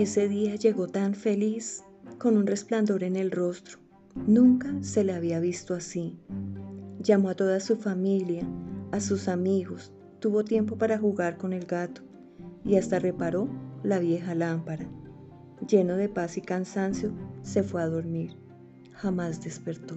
Ese día llegó tan feliz, con un resplandor en el rostro. Nunca se le había visto así. Llamó a toda su familia, a sus amigos, tuvo tiempo para jugar con el gato y hasta reparó la vieja lámpara. Lleno de paz y cansancio, se fue a dormir. Jamás despertó.